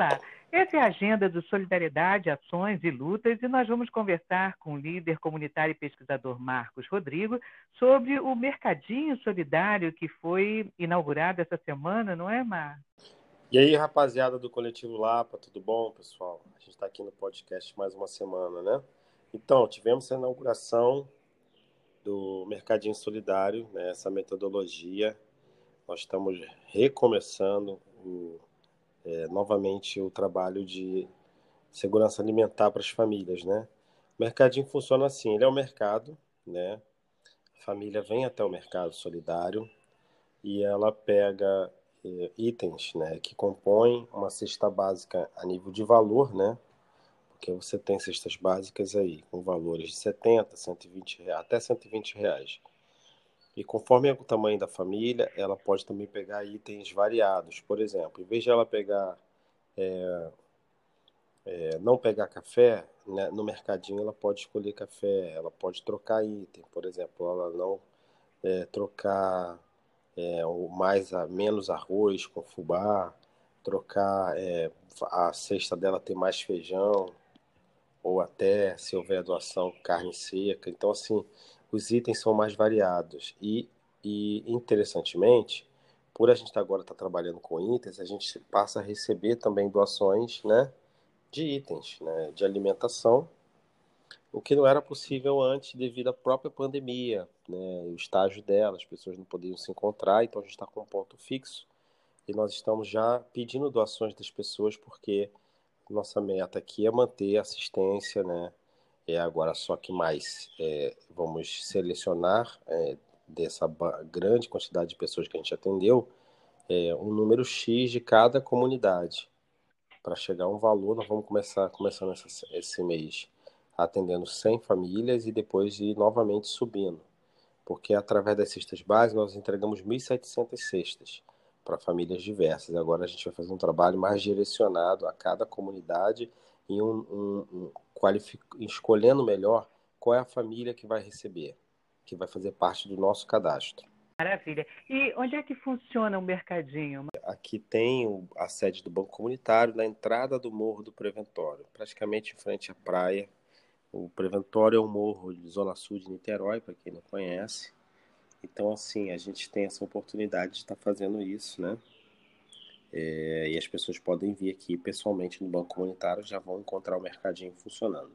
Olá, essa é a agenda do Solidariedade, Ações e Lutas e nós vamos conversar com o líder comunitário e pesquisador Marcos Rodrigo sobre o Mercadinho Solidário que foi inaugurado essa semana, não é, Marcos? E aí, rapaziada do Coletivo Lapa, tudo bom, pessoal? A gente está aqui no podcast mais uma semana, né? Então, tivemos a inauguração do Mercadinho Solidário, né? essa metodologia. Nós estamos recomeçando o é, novamente o trabalho de segurança alimentar para as famílias, né? O mercadinho funciona assim, ele é o mercado, né? A família vem até o mercado solidário e ela pega é, itens, né, que compõem uma cesta básica a nível de valor, né? Porque você tem cestas básicas aí com valores de 70, 120 reais, até 120 reais. E conforme o tamanho da família, ela pode também pegar itens variados. Por exemplo, em vez de ela pegar é, é, não pegar café, né, no mercadinho ela pode escolher café, ela pode trocar item, por exemplo, ela não é, trocar é, mais a menos arroz com fubá, trocar é, a cesta dela ter mais feijão, ou até, se houver doação, carne seca. Então, assim, os itens são mais variados. E, e interessantemente, por a gente agora estar tá trabalhando com itens, a gente passa a receber também doações né, de itens, né, de alimentação, o que não era possível antes devido à própria pandemia, né, o estágio dela, as pessoas não podiam se encontrar, então a gente está com um ponto fixo e nós estamos já pedindo doações das pessoas porque nossa meta aqui é manter a assistência, né, é agora só que mais é, vamos selecionar é, dessa grande quantidade de pessoas que a gente atendeu é, um número X de cada comunidade. Para chegar a um valor, nós vamos começar começando essa, esse mês atendendo 100 famílias e depois ir novamente subindo. Porque através das cestas básicas nós entregamos 1.700 cestas para famílias diversas. Agora a gente vai fazer um trabalho mais direcionado a cada comunidade em um, um, um escolhendo melhor qual é a família que vai receber, que vai fazer parte do nosso cadastro. Maravilha. E onde é que funciona o mercadinho? Aqui tem a sede do Banco Comunitário na entrada do Morro do Preventório, praticamente em frente à praia. O Preventório é um morro de Zona Sul de Niterói, para quem não conhece. Então, assim, a gente tem essa oportunidade de estar fazendo isso, né? É, e as pessoas podem vir aqui pessoalmente no Banco Comunitário, já vão encontrar o mercadinho funcionando.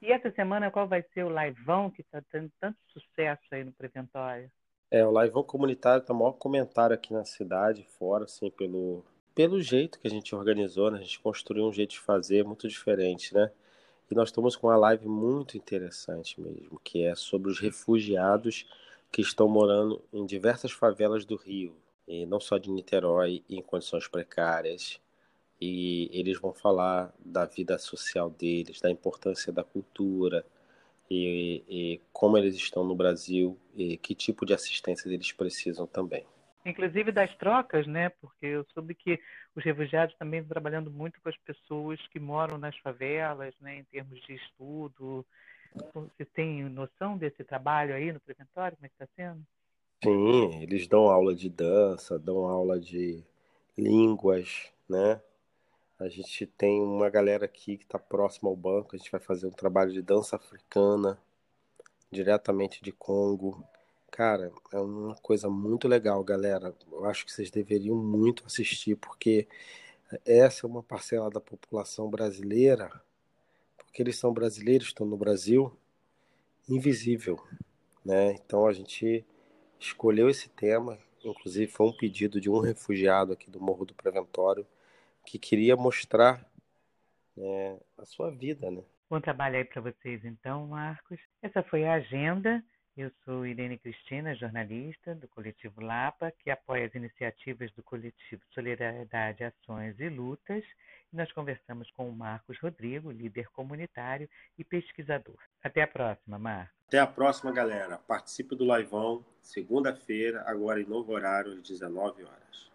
E essa semana qual vai ser o liveão que está tendo tanto sucesso aí no Preventório? É, o liveão comunitário está o maior comentário aqui na cidade, fora, assim, pelo, pelo jeito que a gente organizou, né? A gente construiu um jeito de fazer muito diferente, né? E nós estamos com uma live muito interessante mesmo, que é sobre os refugiados que estão morando em diversas favelas do Rio, e não só de Niterói, em condições precárias. E eles vão falar da vida social deles, da importância da cultura, e, e, como eles estão no Brasil e que tipo de assistência eles precisam também. Inclusive das trocas, né? Porque eu soube que os refugiados também estão trabalhando muito com as pessoas que moram nas favelas, né? Em termos de estudo. Você tem noção desse trabalho aí no preventório? Como é que está sendo? Sim, eles dão aula de dança, dão aula de línguas, né? A gente tem uma galera aqui que está próxima ao banco, a gente vai fazer um trabalho de dança africana, diretamente de Congo. Cara, é uma coisa muito legal, galera. Eu acho que vocês deveriam muito assistir, porque essa é uma parcela da população brasileira, porque eles são brasileiros, estão no Brasil, invisível, né? Então a gente escolheu esse tema, inclusive foi um pedido de um refugiado aqui do Morro do Preventório que queria mostrar né, a sua vida, né? Bom trabalho aí para vocês então, Marcos. Essa foi a agenda. Eu sou Irene Cristina, jornalista do Coletivo Lapa, que apoia as iniciativas do Coletivo Solidariedade, Ações e Lutas. Nós conversamos com o Marcos Rodrigo, líder comunitário e pesquisador. Até a próxima, Marcos. Até a próxima, galera. Participe do Laivão, segunda-feira, agora em novo horário, às 19 horas.